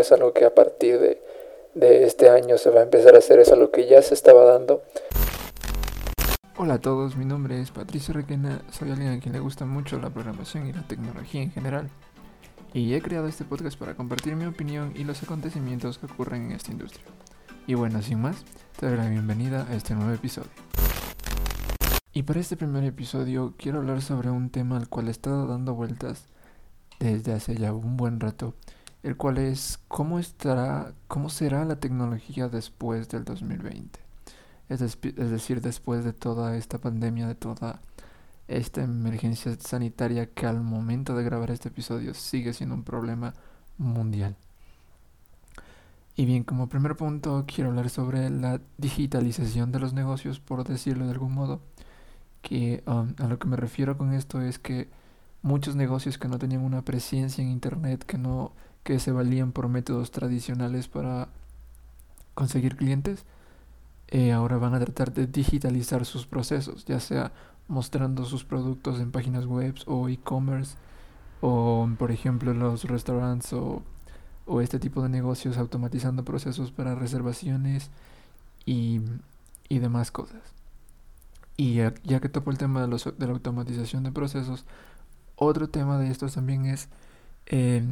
es algo que a partir de, de este año se va a empezar a hacer, es algo que ya se estaba dando. Hola a todos, mi nombre es Patricio Requena, soy alguien a quien le gusta mucho la programación y la tecnología en general. Y he creado este podcast para compartir mi opinión y los acontecimientos que ocurren en esta industria. Y bueno, sin más, te doy la bienvenida a este nuevo episodio. Y para este primer episodio quiero hablar sobre un tema al cual he estado dando vueltas desde hace ya un buen rato, el cual es cómo estará, cómo será la tecnología después del 2020. Es, decir, después de toda esta pandemia, de toda esta emergencia sanitaria que al momento de grabar este episodio sigue siendo un problema mundial. Y bien, como primer punto quiero hablar sobre la digitalización de los negocios, por decirlo de algún modo. Que um, a lo que me refiero con esto es que muchos negocios que no tenían una presencia en internet, que no que se valían por métodos tradicionales para conseguir clientes, eh, ahora van a tratar de digitalizar sus procesos, ya sea mostrando sus productos en páginas web o e-commerce, o por ejemplo los restaurantes o, o, este tipo de negocios automatizando procesos para reservaciones y, y demás cosas. Y ya, que topo el tema de, los, de la automatización de procesos, otro tema de estos también es eh,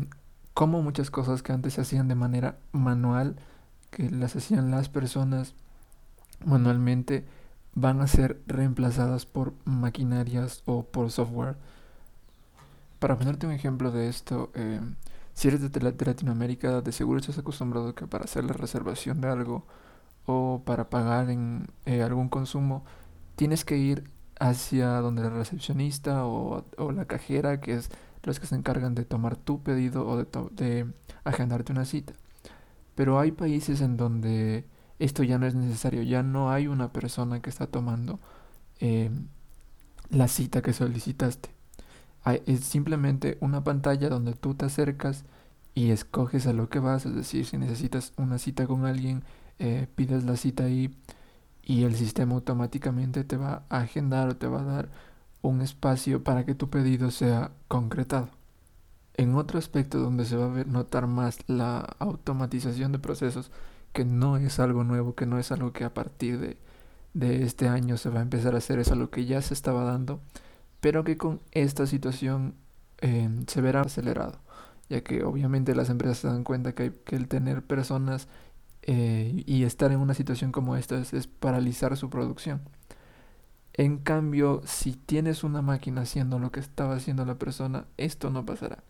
cómo muchas cosas que antes se hacían de manera manual, que las hacían las personas manualmente, van a ser reemplazadas por maquinarias o por software. Para ponerte un ejemplo de esto, eh, si eres de, Latinoamérica, de seguro estás acostumbrado que para hacer la reservación de algo o para pagar en eh, algún consumo, tienes que ir hacia donde la recepcionista o, la cajera, que es los que se encargan de tomar tu pedido o de, agendarte una cita. Pero hay países en donde esto ya no es necesario, ya no hay una persona que está tomando eh, la cita que solicitaste. es simplemente una pantalla donde tú te acercas y escoges a lo que vas, es decir, si necesitas una cita con alguien, eh, pides la cita ahí y el sistema automáticamente te va a agendar o te va a dar un espacio para que tu pedido sea concretado. En otro aspecto donde se va a notar más la automatización de procesos, que no es algo nuevo, que no es algo que a partir de, de este año se va a empezar a hacer, es algo que ya se estaba dando, pero que con esta situación eh, se verá acelerado, ya que obviamente las empresas se dan cuenta que, hay, que el tener personas eh, y estar en una situación como esta es, paralizar su producción. En cambio, si tienes una máquina haciendo lo que estaba haciendo la persona, esto no pasará.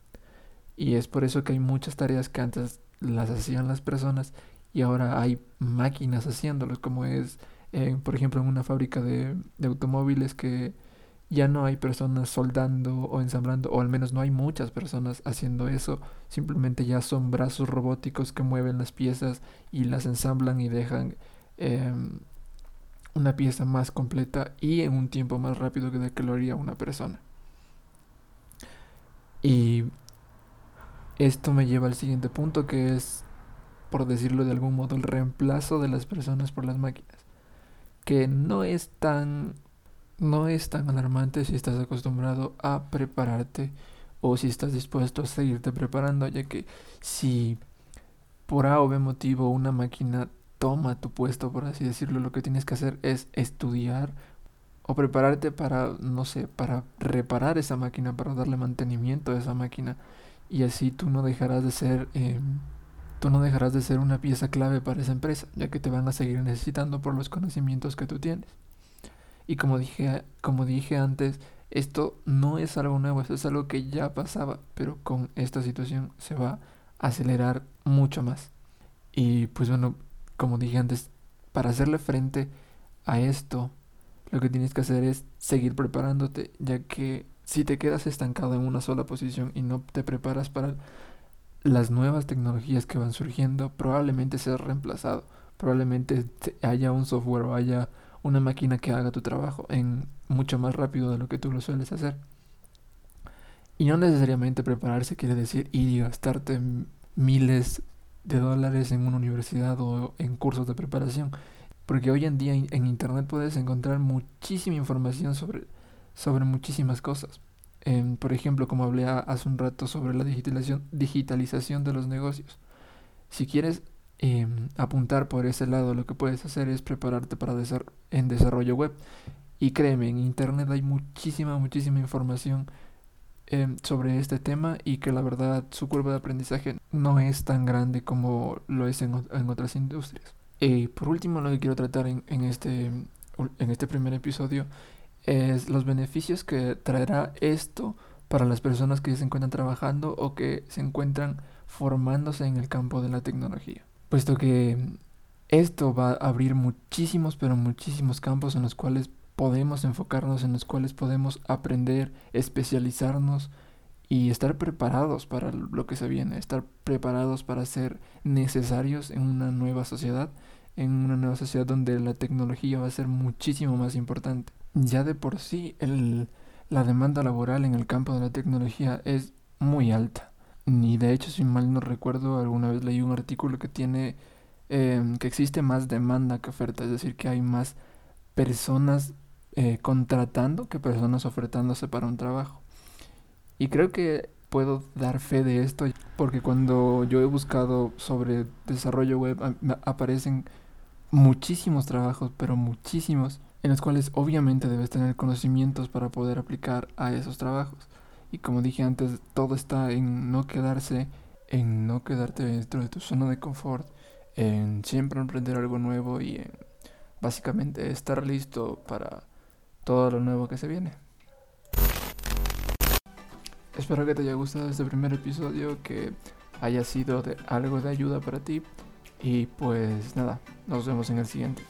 Y es por eso que hay muchas tareas que antes las hacían las personas y ahora hay máquinas haciéndolo, como es, eh, por ejemplo, en una fábrica de, de automóviles que ya no hay personas soldando o ensamblando, o al menos no hay muchas personas haciendo eso, simplemente ya son brazos robóticos que mueven las piezas y las ensamblan y dejan em, una pieza más completa y en un tiempo más rápido que de que lo haría una persona. Y esto me lleva al siguiente punto que es, por decirlo de algún modo, el reemplazo de las personas por las máquinas, que no es tan no es tan alarmante si estás acostumbrado a prepararte o si estás dispuesto a seguirte preparando, ya que si por A o B motivo una máquina toma tu puesto, por así decirlo, lo que tienes que hacer es estudiar o prepararte para, no sé, para reparar esa máquina, para darle mantenimiento a esa máquina y así tú no dejarás de ser, eh, tú no dejarás de ser una pieza clave para esa empresa, ya que te van a seguir necesitando por los conocimientos que tú tienes. Y como dije, como dije antes, esto no es algo nuevo, esto es algo que ya pasaba, pero con esta situación se va a acelerar mucho más. Y pues bueno, como dije antes, para hacerle frente a esto, lo que tienes que hacer es seguir preparándote, ya que si te quedas estancado en una sola posición y no te preparas para las nuevas tecnologías que van surgiendo, probablemente seas reemplazado, probablemente haya un software o haya una máquina que haga tu trabajo en mucho más rápido de lo que tú lo sueles hacer. Y no necesariamente prepararse quiere decir ir y gastarte miles de dólares en una universidad o en cursos de preparación. Porque hoy en día en internet puedes encontrar muchísima información sobre, sobre muchísimas cosas. por ejemplo, como hablé hace un rato sobre la digitalización, digitalización de los negocios. Si quieres em, apuntar por ese lado, lo que puedes hacer es prepararte para en desarrollo web. Y créeme, en internet hay muchísima, muchísima información em, sobre este tema y que la verdad su curva de aprendizaje no es tan grande como lo es en, otras industrias. Y por último, lo que quiero tratar en, en, este, en este primer episodio es los beneficios que traerá esto para las personas que ya se encuentran trabajando o que se encuentran formándose en el campo de la tecnología. Puesto que esto va a abrir muchísimos, pero muchísimos campos en los cuales podemos enfocarnos, en los cuales podemos aprender, especializarnos y estar preparados para lo que se viene, estar preparados para ser necesarios en una nueva sociedad, en una nueva sociedad donde la tecnología va a ser muchísimo más importante. Ya de por sí el, la demanda laboral en el campo de la tecnología es muy alta. Ni de hecho, si mal no recuerdo, alguna vez leí un artículo que tiene em, que existe más demanda que oferta, es decir, que hay más personas eh, contratando que personas ofertándose para un trabajo. Y creo que puedo dar fe de esto porque cuando yo he buscado sobre desarrollo web aparecen muchísimos trabajos, pero muchísimos, en los cuales obviamente debes tener conocimientos para poder aplicar a esos trabajos. Y como dije antes, todo está en no quedarse, en no quedarte dentro de tu zona de confort, en siempre aprender algo nuevo y en básicamente estar listo para todo lo nuevo que se viene. Espero que te haya gustado este primer episodio, que haya sido de algo de ayuda para ti. Y pues nada, nos vemos en el siguiente.